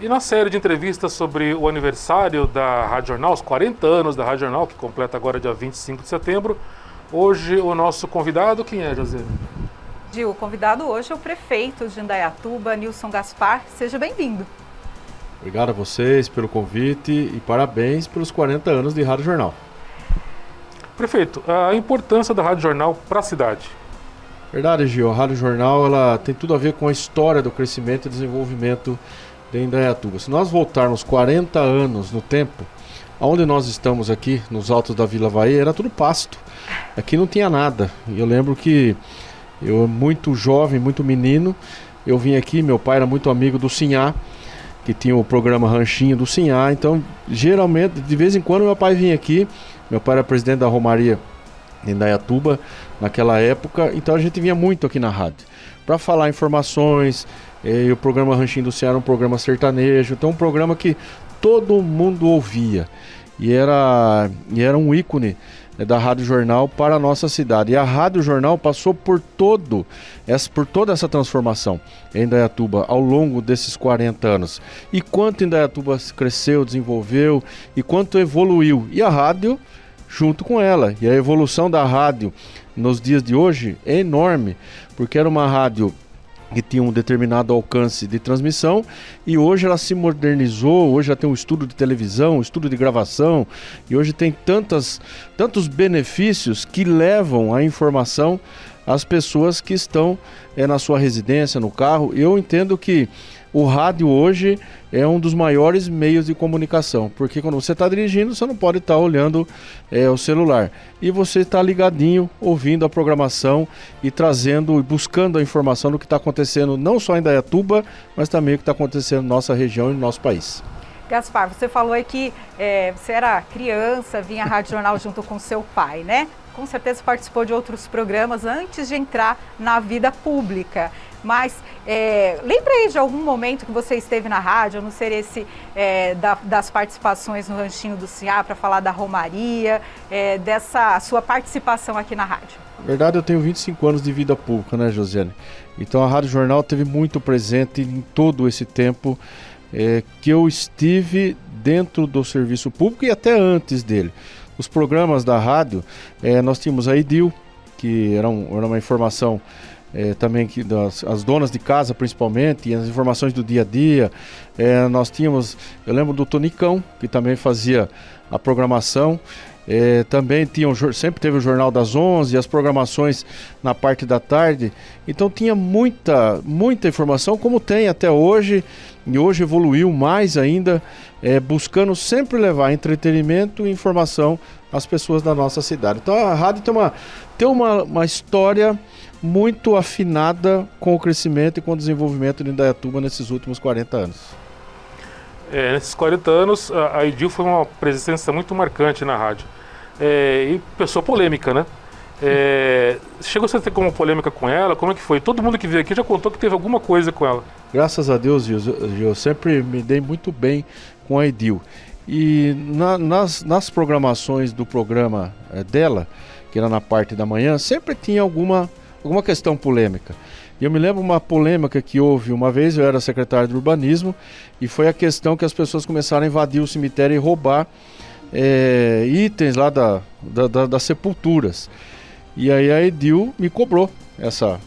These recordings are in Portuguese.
E na série de entrevistas sobre o aniversário da Rádio Jornal, os 40 anos da Rádio Jornal, que completa agora dia 25 de setembro, hoje o nosso convidado, quem é, José? Gil, o convidado hoje é o prefeito de Indaiatuba, Nilson Gaspar. Seja bem-vindo. Obrigado a vocês pelo convite e parabéns pelos 40 anos de Rádio Jornal. Prefeito, a importância da Rádio Jornal para a cidade. Verdade, Gil. A Rádio Jornal ela tem tudo a ver com a história do crescimento e desenvolvimento de Indaiatuba. Se nós voltarmos 40 anos no tempo, onde nós estamos aqui, nos altos da Vila Bahia, era tudo pasto. Aqui não tinha nada. E eu lembro que eu, muito jovem, muito menino, eu vim aqui, meu pai era muito amigo do Sinhá, que tinha o programa Ranchinho do Sinhá. Então, geralmente, de vez em quando, meu pai vinha aqui. Meu pai era presidente da Romaria em Indaiatuba naquela época, então a gente vinha muito aqui na rádio para falar informações, e o programa Ranchinho do Ceará era um programa sertanejo, então um programa que todo mundo ouvia. E era, e era um ícone né, da Rádio Jornal para a nossa cidade. E a Rádio Jornal passou por todo essa, por toda essa transformação em Indaiatuba ao longo desses 40 anos. E quanto Indaiatuba cresceu, desenvolveu e quanto evoluiu. E a rádio junto com ela. E a evolução da rádio nos dias de hoje é enorme, porque era uma rádio que tinha um determinado alcance de transmissão e hoje ela se modernizou, hoje ela tem um estudo de televisão, um estudo de gravação e hoje tem tantas, tantos benefícios que levam a informação às pessoas que estão é, na sua residência, no carro. Eu entendo que o rádio hoje é um dos maiores meios de comunicação, porque quando você está dirigindo, você não pode estar tá olhando é, o celular. E você está ligadinho, ouvindo a programação e trazendo e buscando a informação do que está acontecendo não só em Dayatuba, mas também o que está acontecendo na nossa região e no nosso país. Gaspar, você falou aí que é, você era criança, vinha à Rádio Jornal junto com seu pai, né? Com certeza participou de outros programas antes de entrar na vida pública. Mas é, lembra aí de algum momento que você esteve na rádio, não ser esse é, da, das participações no Ranchinho do Ciá para falar da Romaria, é, dessa sua participação aqui na rádio? Na verdade, eu tenho 25 anos de vida pública, né, Josiane? Então a Rádio Jornal teve muito presente em todo esse tempo é, que eu estive dentro do serviço público e até antes dele. Os programas da rádio, é, nós tínhamos a Edil, que era, um, era uma informação é, também que das, as donas de casa principalmente, e as informações do dia a dia. É, nós tínhamos, eu lembro do Tonicão, que também fazia a programação. É, também tinha um, sempre teve o Jornal das 11, as programações na parte da tarde. Então tinha muita, muita informação, como tem até hoje, e hoje evoluiu mais ainda, é, buscando sempre levar entretenimento e informação às pessoas da nossa cidade. Então a rádio tem uma, tem uma, uma história muito afinada com o crescimento e com o desenvolvimento de Indaiatuba nesses últimos 40 anos. É, nesses 40 anos, a Edil foi uma presença muito marcante na rádio. É, e pessoa polêmica, né? É, chegou a ter como polêmica com ela? Como é que foi? Todo mundo que veio aqui já contou que teve alguma coisa com ela. Graças a Deus, Gil, eu sempre me dei muito bem com a Edil. E na, nas, nas programações do programa é, dela, que era na parte da manhã, sempre tinha alguma alguma questão polêmica. E eu me lembro uma polêmica que houve uma vez, eu era secretário de urbanismo, e foi a questão que as pessoas começaram a invadir o cemitério e roubar é, itens lá da, da, da, das sepulturas. E aí a Edil me cobrou essa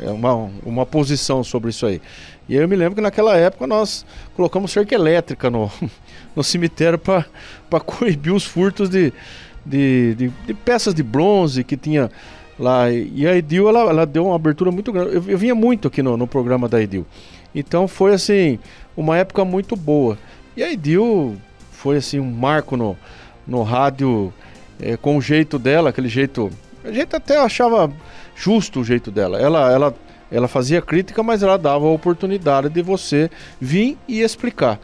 é, uma, uma posição sobre isso aí. E aí eu me lembro que naquela época nós colocamos cerca elétrica no, no cemitério para coibir os furtos de, de, de, de peças de bronze que tinha lá. E a Edil, ela, ela deu uma abertura muito grande. Eu, eu vinha muito aqui no, no programa da Edil. Então foi assim, uma época muito boa. E a Edil foi assim um marco no, no rádio é, com o jeito dela, aquele jeito. A gente até achava justo o jeito dela. Ela, ela, ela fazia crítica, mas ela dava a oportunidade de você vir e explicar.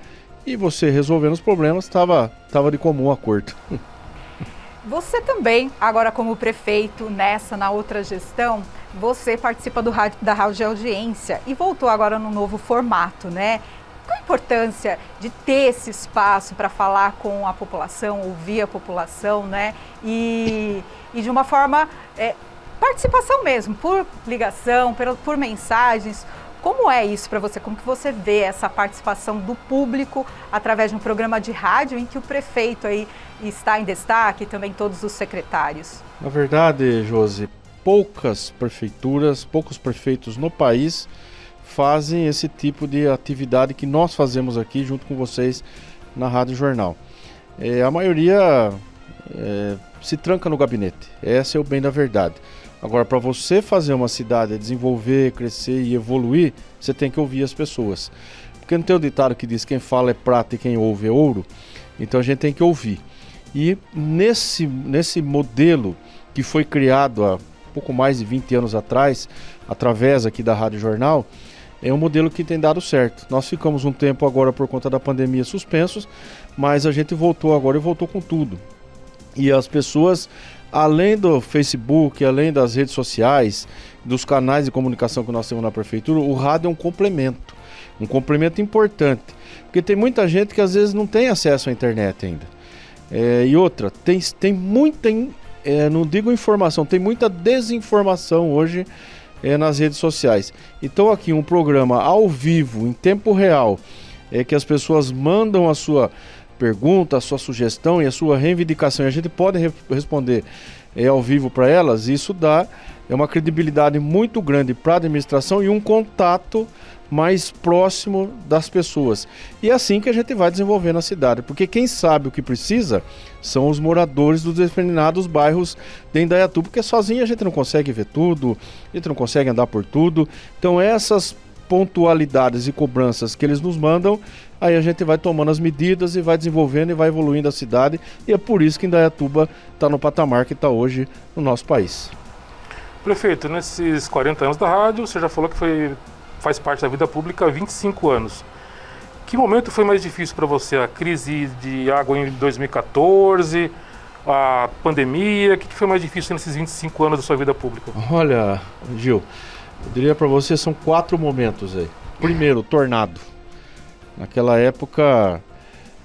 E você resolvendo os problemas estava tava de comum acordo. Você também, agora como prefeito, nessa, na outra gestão, você participa do rádio, da rádio audiência e voltou agora no novo formato, né? Qual a importância de ter esse espaço para falar com a população, ouvir a população, né? E, e de uma forma, é, participação mesmo, por ligação, por, por mensagens. Como é isso para você? Como que você vê essa participação do público através de um programa de rádio em que o prefeito aí está em destaque e também todos os secretários? Na verdade, Josi, poucas prefeituras, poucos prefeitos no país fazem esse tipo de atividade que nós fazemos aqui junto com vocês na Rádio Jornal. É, a maioria é, se tranca no gabinete, esse é o bem da verdade. Agora, para você fazer uma cidade desenvolver, crescer e evoluir, você tem que ouvir as pessoas. Porque não tem o ditado que diz quem fala é prata e quem ouve é ouro. Então a gente tem que ouvir. E nesse, nesse modelo que foi criado há pouco mais de 20 anos atrás, através aqui da Rádio Jornal, é um modelo que tem dado certo. Nós ficamos um tempo agora por conta da pandemia suspensos, mas a gente voltou agora e voltou com tudo. E as pessoas além do Facebook, além das redes sociais, dos canais de comunicação que nós temos na prefeitura, o rádio é um complemento, um complemento importante, porque tem muita gente que às vezes não tem acesso à internet ainda. É, e outra, tem, tem muita, é, não digo informação, tem muita desinformação hoje é, nas redes sociais. Então aqui um programa ao vivo, em tempo real, é que as pessoas mandam a sua pergunta, a sua sugestão e a sua reivindicação, e a gente pode re responder é, ao vivo para elas, isso dá é uma credibilidade muito grande para a administração e um contato mais próximo das pessoas. E é assim que a gente vai desenvolvendo a cidade, porque quem sabe o que precisa são os moradores dos determinados bairros de Indaiatu, porque sozinho a gente não consegue ver tudo, a gente não consegue andar por tudo. Então essas pontualidades e cobranças que eles nos mandam aí a gente vai tomando as medidas e vai desenvolvendo e vai evoluindo a cidade. E é por isso que Indaiatuba está no patamar que está hoje no nosso país. Prefeito, nesses 40 anos da rádio, você já falou que foi, faz parte da vida pública há 25 anos. Que momento foi mais difícil para você? A crise de água em 2014, a pandemia? O que foi mais difícil nesses 25 anos da sua vida pública? Olha, Gil, eu diria para você são quatro momentos aí. Primeiro, tornado. Naquela época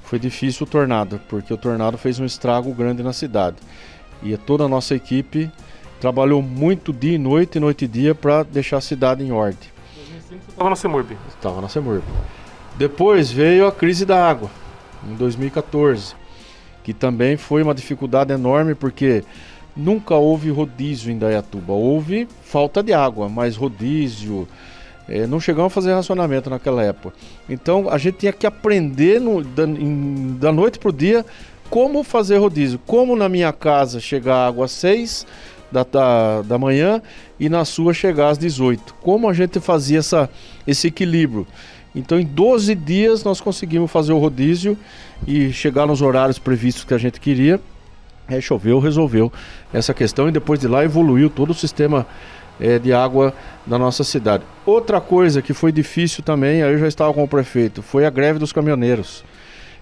foi difícil o tornado, porque o tornado fez um estrago grande na cidade. E toda a nossa equipe trabalhou muito dia e noite, noite e dia, para deixar a cidade em ordem. Você estava na Semurb? Estava na Semurb. Depois veio a crise da água, em 2014, que também foi uma dificuldade enorme, porque nunca houve rodízio em Dayatuba. Houve falta de água, mas rodízio, é, não chegamos a fazer racionamento naquela época. Então a gente tinha que aprender no, da, em, da noite para o dia como fazer rodízio. Como na minha casa chegar água às 6 da, da, da manhã e na sua chegar às 18. Como a gente fazia essa, esse equilíbrio. Então em 12 dias nós conseguimos fazer o rodízio e chegar nos horários previstos que a gente queria. É, choveu, resolveu essa questão e depois de lá evoluiu todo o sistema é, de água da nossa cidade. Outra coisa que foi difícil também, aí eu já estava com o prefeito, foi a greve dos caminhoneiros,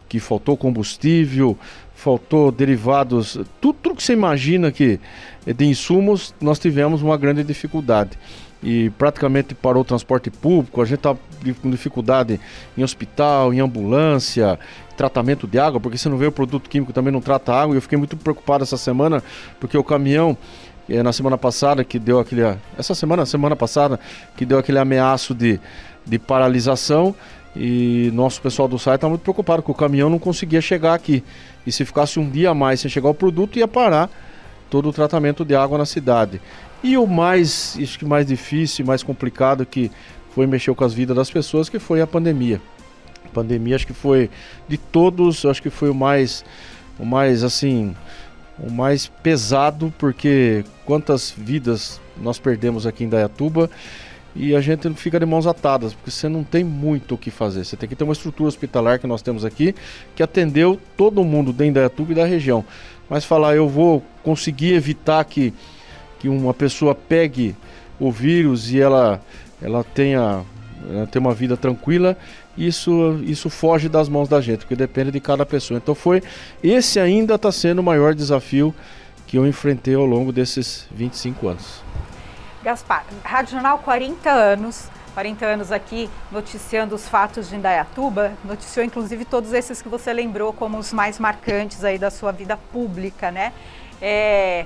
que faltou combustível, faltou derivados, tudo, tudo que você imagina que de insumos, nós tivemos uma grande dificuldade. E praticamente parou o transporte público, a gente está com dificuldade em hospital, em ambulância, tratamento de água, porque se não vê o produto químico também não trata água. E eu fiquei muito preocupado essa semana, porque o caminhão é, na semana passada que deu aquele. Essa semana, semana passada, que deu aquele ameaço de, de paralisação. E nosso pessoal do site está muito preocupado que o caminhão não conseguia chegar aqui. E se ficasse um dia a mais sem chegar o produto, ia parar todo o tratamento de água na cidade. E o mais, acho que mais difícil, mais complicado que foi mexer com as vidas das pessoas, que foi a pandemia. A pandemia acho que foi de todos, acho que foi o mais, o mais assim, o mais pesado, porque quantas vidas nós perdemos aqui em Dayatuba e a gente fica de mãos atadas, porque você não tem muito o que fazer. Você tem que ter uma estrutura hospitalar que nós temos aqui, que atendeu todo mundo dentro de Dayatuba e da região. Mas falar, eu vou conseguir evitar que, que uma pessoa pegue o vírus e ela, ela tenha, ela tenha uma vida tranquila, isso, isso foge das mãos da gente, porque depende de cada pessoa. Então foi esse ainda está sendo o maior desafio que eu enfrentei ao longo desses 25 anos. Gaspar, Rádio Jornal 40 anos, 40 anos aqui noticiando os fatos de Indaiatuba, noticiou inclusive todos esses que você lembrou como os mais marcantes aí da sua vida pública, né? É,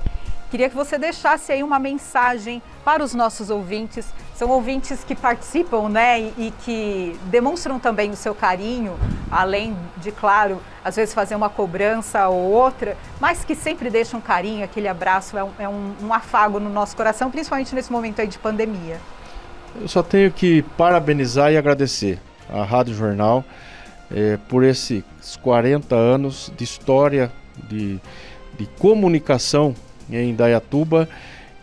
queria que você deixasse aí uma mensagem para os nossos ouvintes São ouvintes que participam, né, e, e, que demonstram também o seu carinho, além de, claro, às vezes fazer uma cobrança ou outra, mas que sempre deixam carinho, aquele abraço é, um, é um, um afago no nosso coração, principalmente nesse momento aí de pandemia. Eu só tenho que parabenizar e agradecer a Rádio Jornal é, por esses 40 anos de história de, de comunicação em Dayatuba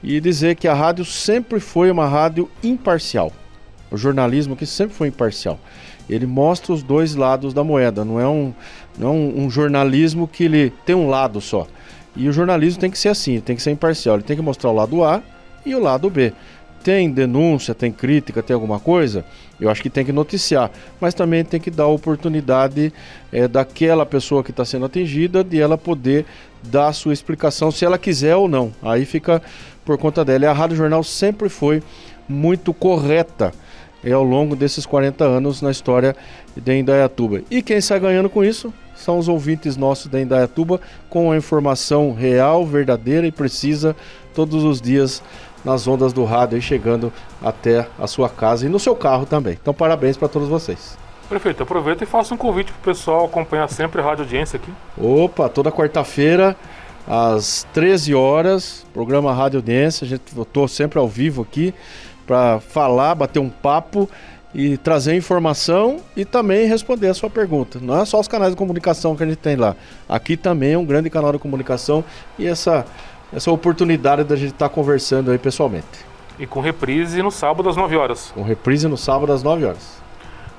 e dizer que a rádio sempre foi uma rádio imparcial. O jornalismo que sempre foi imparcial. Ele mostra os dois lados da moeda, não é um, não é um, jornalismo que ele tem um lado só. E o jornalismo tem que ser assim, tem que ser imparcial, ele tem que mostrar o lado A e o lado B tem denúncia, tem crítica, tem alguma coisa, eu acho que tem que noticiar, mas também tem que dar oportunidade é, daquela pessoa que está sendo atingida de ela poder dar a sua explicação se ela quiser ou não. Aí fica por conta dela. E a Rádio Jornal sempre foi muito correta é, ao longo desses 40 anos na história de Indaiatuba. E quem está ganhando com isso são os ouvintes nossos da Indaiatuba com a informação real, verdadeira e precisa todos os dias nas ondas do rádio e chegando até a sua casa e no seu carro também. Então, parabéns para todos vocês. Prefeito, aproveita e faça um convite para o pessoal acompanhar sempre a Rádio Audiência aqui. Opa, toda quarta-feira, às 13 horas, programa Rádio Audiência. A gente voltou sempre ao vivo aqui para falar, bater um papo e trazer informação e também responder a sua pergunta. Não é só os canais de comunicação que a gente tem lá. Aqui também é um grande canal de comunicação e essa essa oportunidade da gente estar tá conversando aí pessoalmente. E com reprise no sábado às 9 horas. Com reprise no sábado às 9 horas.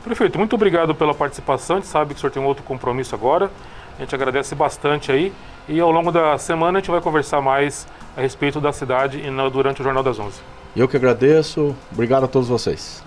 Prefeito, muito obrigado pela participação. A gente sabe que o senhor tem um outro compromisso agora. A gente agradece bastante aí. E ao longo da semana a gente vai conversar mais a respeito da cidade e durante o Jornal das 11. Eu que agradeço. Obrigado a todos vocês.